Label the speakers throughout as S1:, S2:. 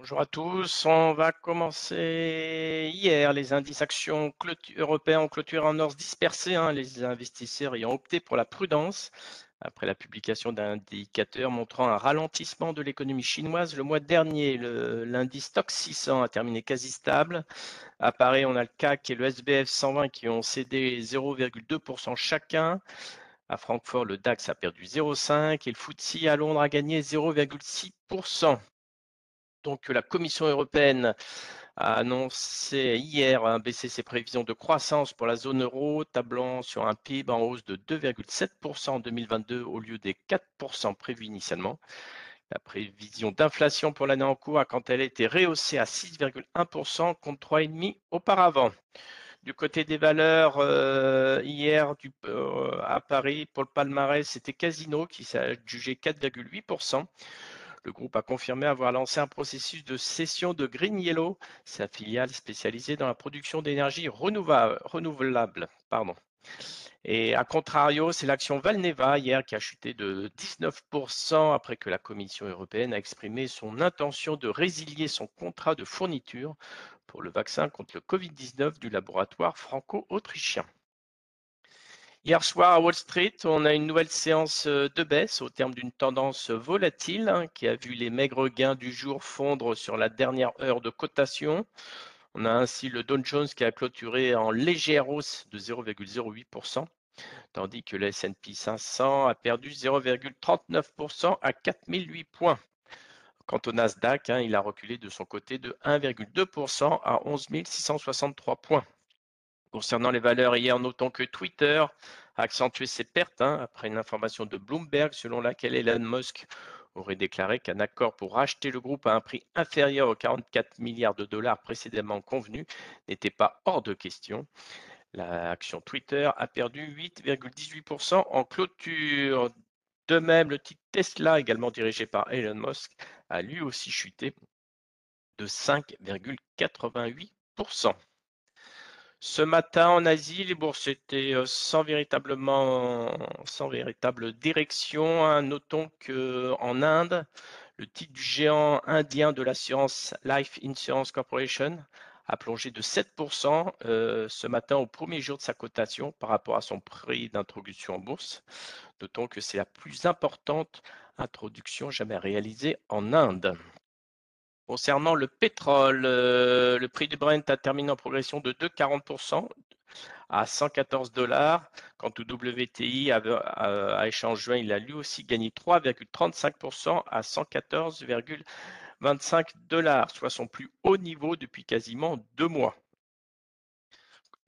S1: Bonjour à tous. On va commencer hier. Les indices actions européens ont clôturé en hausse dispersée, hein, les investisseurs ayant opté pour la prudence après la publication d'indicateurs montrant un ralentissement de l'économie chinoise. Le mois dernier, l'indice Stock 600 a terminé quasi stable. À Paris, on a le CAC et le SBF 120 qui ont cédé 0,2% chacun. À Francfort, le DAX a perdu 0,5% et le FTSE à Londres a gagné 0,6%. Donc la Commission européenne a annoncé hier un baisser ses prévisions de croissance pour la zone euro, tablant sur un PIB en hausse de 2,7% en 2022 au lieu des 4% prévus initialement. La prévision d'inflation pour l'année en cours a quant à elle été rehaussée à 6,1% contre 3,5% auparavant. Du côté des valeurs, euh, hier euh, à Paris, pour le palmarès, c'était Casino qui s'est jugé 4,8%. Le groupe a confirmé avoir lancé un processus de cession de Green Yellow, sa filiale spécialisée dans la production d'énergie renouvelable. Et à contrario, c'est l'action Valneva hier qui a chuté de 19% après que la Commission européenne a exprimé son intention de résilier son contrat de fourniture pour le vaccin contre le Covid-19 du laboratoire franco-autrichien. Hier soir à Wall Street, on a une nouvelle séance euh, de baisse au terme d'une tendance volatile hein, qui a vu les maigres gains du jour fondre sur la dernière heure de cotation. On a ainsi le Dow Jones qui a clôturé en légère hausse de 0,08%, tandis que le S&P 500 a perdu 0,39% à 4008 points. Quant au Nasdaq, hein, il a reculé de son côté de 1,2% à 11 663 points. Concernant les valeurs, hier, notons que Twitter a accentué ses pertes hein, après une information de Bloomberg selon laquelle Elon Musk aurait déclaré qu'un accord pour racheter le groupe à un prix inférieur aux 44 milliards de dollars précédemment convenus n'était pas hors de question. L'action Twitter a perdu 8,18% en clôture. De même, le titre Tesla, également dirigé par Elon Musk, a lui aussi chuté de 5,88%. Ce matin en Asie, les bourses étaient euh, sans véritable direction. Hein. Notons que en Inde, le titre du géant indien de l'assurance Life Insurance Corporation a plongé de 7% euh, ce matin au premier jour de sa cotation par rapport à son prix d'introduction en bourse. Notons que c'est la plus importante introduction jamais réalisée en Inde. Concernant le pétrole, euh, le prix du Brent a terminé en progression de 2,40% à 114 dollars. Quant au WTI, à, échange juin, il a lui aussi gagné 3,35% à 114,25 dollars, soit son plus haut niveau depuis quasiment deux mois.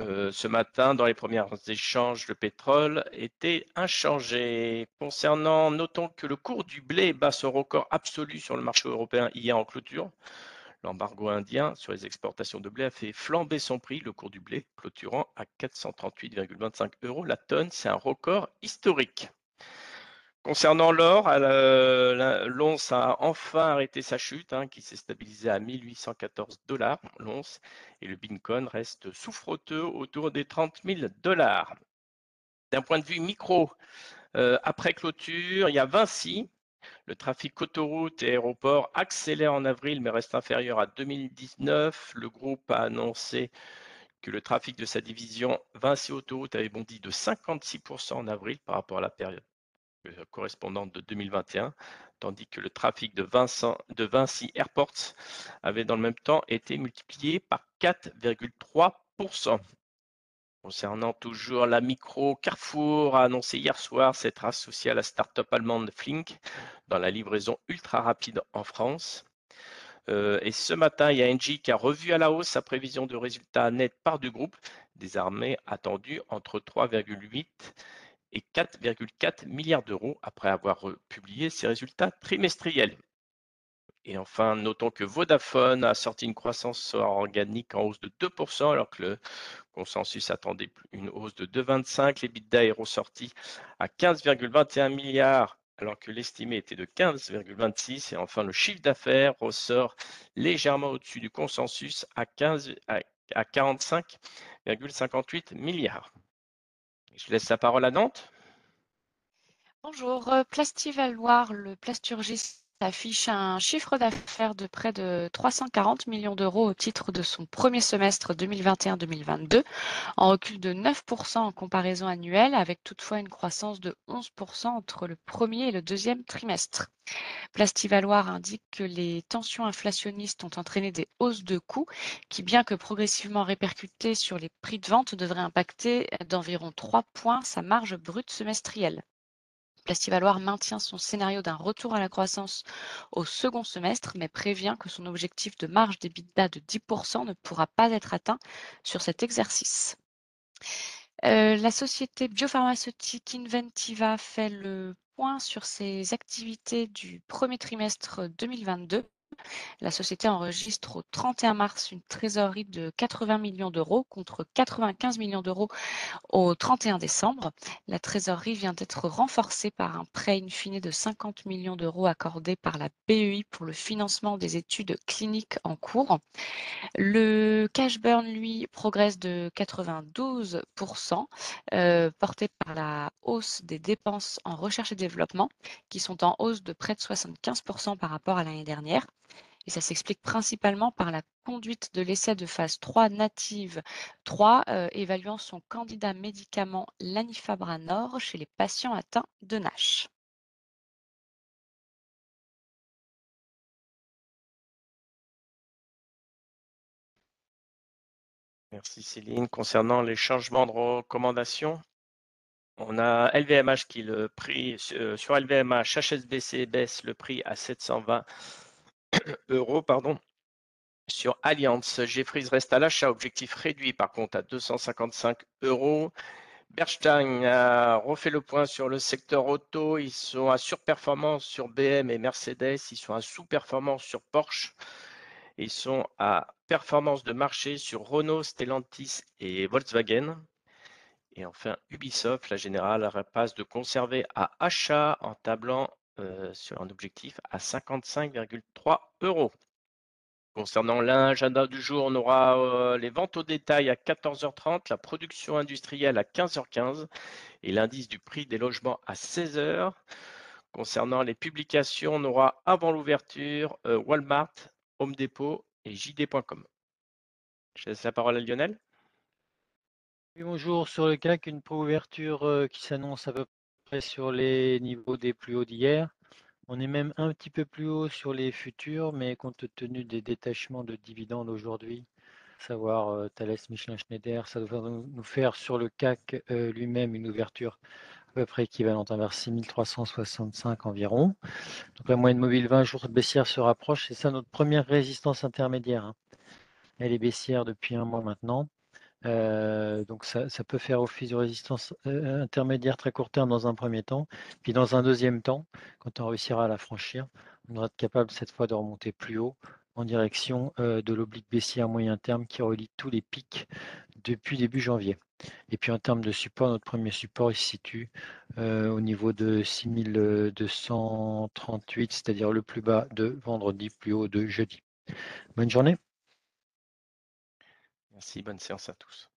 S1: Euh, ce matin, dans les premiers échanges, le pétrole était inchangé. Concernant, notons que le cours du blé bat son record absolu sur le marché européen hier en clôture. L'embargo indien sur les exportations de blé a fait flamber son prix, le cours du blé clôturant à 438,25 euros la tonne. C'est un record historique. Concernant l'or, l'once a enfin arrêté sa chute, hein, qui s'est stabilisée à 1814 dollars l'once, et le Bitcoin reste souffroteux autour des 30 000 dollars. D'un point de vue micro, euh, après clôture, il y a Vinci. Le trafic autoroute et aéroport accélère en avril, mais reste inférieur à 2019. Le groupe a annoncé que le trafic de sa division Vinci Autoroute avait bondi de 56% en avril par rapport à la période euh, correspondante de 2021, tandis que le trafic de, de Vinci Airports avait dans le même temps été multiplié par 4,3%. Concernant toujours la micro, Carrefour a annoncé hier soir s'être associé à la start-up allemande Flink dans la livraison ultra rapide en France. Euh, et ce matin, il y a Engie qui a revu à la hausse sa prévision de résultats nets par du groupe, désormais attendu entre 3,8 et 4,4 milliards d'euros après avoir publié ses résultats trimestriels. Et enfin, notons que Vodafone a sorti une croissance organique en hausse de 2%, alors que le consensus attendait une hausse de 2,25. L'EBITDA est ressorti à 15,21 milliards, alors que l'estimé était de 15,26. Et enfin, le chiffre d'affaires ressort légèrement au-dessus du consensus à, 15, à 45,58 milliards. Je laisse la parole à Nantes.
S2: Bonjour, euh, Plastivaloir, le plasturgiste affiche un chiffre d'affaires de près de 340 millions d'euros au titre de son premier semestre 2021-2022, en recul de 9% en comparaison annuelle, avec toutefois une croissance de 11% entre le premier et le deuxième trimestre. Plastivaloir indique que les tensions inflationnistes ont entraîné des hausses de coûts qui, bien que progressivement répercutées sur les prix de vente, devraient impacter d'environ 3 points sa marge brute semestrielle. Plastivaloir maintient son scénario d'un retour à la croissance au second semestre, mais prévient que son objectif de marge d'EBITDA de 10% ne pourra pas être atteint sur cet exercice. Euh, la société biopharmaceutique Inventiva fait le point sur ses activités du premier trimestre 2022 la société enregistre au 31 mars une trésorerie de 80 millions d'euros contre 95 millions d'euros au 31 décembre. La trésorerie vient d'être renforcée par un prêt in fine de 50 millions d'euros accordé par la BEI pour le financement des études cliniques en cours. Le cash burn, lui, progresse de 92%, euh, porté par la hausse des dépenses en recherche et développement, qui sont en hausse de près de 75% par rapport à l'année dernière. Et ça s'explique principalement par la conduite de l'essai de phase 3 native 3, euh, évaluant son candidat médicament Nord chez les patients atteints de NASH.
S1: Merci Céline. Concernant les changements de recommandation, on a LVMH qui le prix euh, sur LVMH, HSBC baisse le prix à 720 euros. Pardon. Sur Allianz, Jeffries reste à l'achat, objectif réduit par contre à 255 euros. Bernstein a refait le point sur le secteur auto. Ils sont à surperformance sur BM et Mercedes. Ils sont à sous-performance sur Porsche. Ils sont à performance de marché sur Renault, Stellantis et Volkswagen. Et enfin, Ubisoft, la générale, repasse de conserver à achat en tablant euh, sur un objectif à 55,3 euros. Concernant l'agenda du jour, on aura euh, les ventes au détail à 14h30, la production industrielle à 15h15 et l'indice du prix des logements à 16h. Concernant les publications, on aura avant l'ouverture euh, Walmart, Home Depot et JD.com. Je laisse la parole à Lionel.
S3: Oui, bonjour. Sur le CAC, une préouverture qui s'annonce à peu sur les niveaux des plus hauts d'hier. On est même un petit peu plus haut sur les futurs, mais compte tenu des détachements de dividendes aujourd'hui, savoir euh, Thales, Michelin, Schneider, ça devrait nous faire sur le CAC euh, lui-même une ouverture à peu près équivalente à vers 6365 environ. Donc la moyenne mobile 20 jours baissière se rapproche. C'est ça notre première résistance intermédiaire. Hein. Elle est baissière depuis un mois maintenant. Donc ça, peut faire office de résistance intermédiaire très court terme dans un premier temps. Puis dans un deuxième temps, quand on réussira à la franchir, on devra être capable cette fois de remonter plus haut en direction de l'oblique baissier à moyen terme qui relie tous les pics depuis début janvier. Et puis en termes de support, notre premier support se situe au niveau de 6238, c'est-à-dire le plus bas de vendredi, plus haut de jeudi. Bonne journée.
S1: Merci, bonne séance à tous.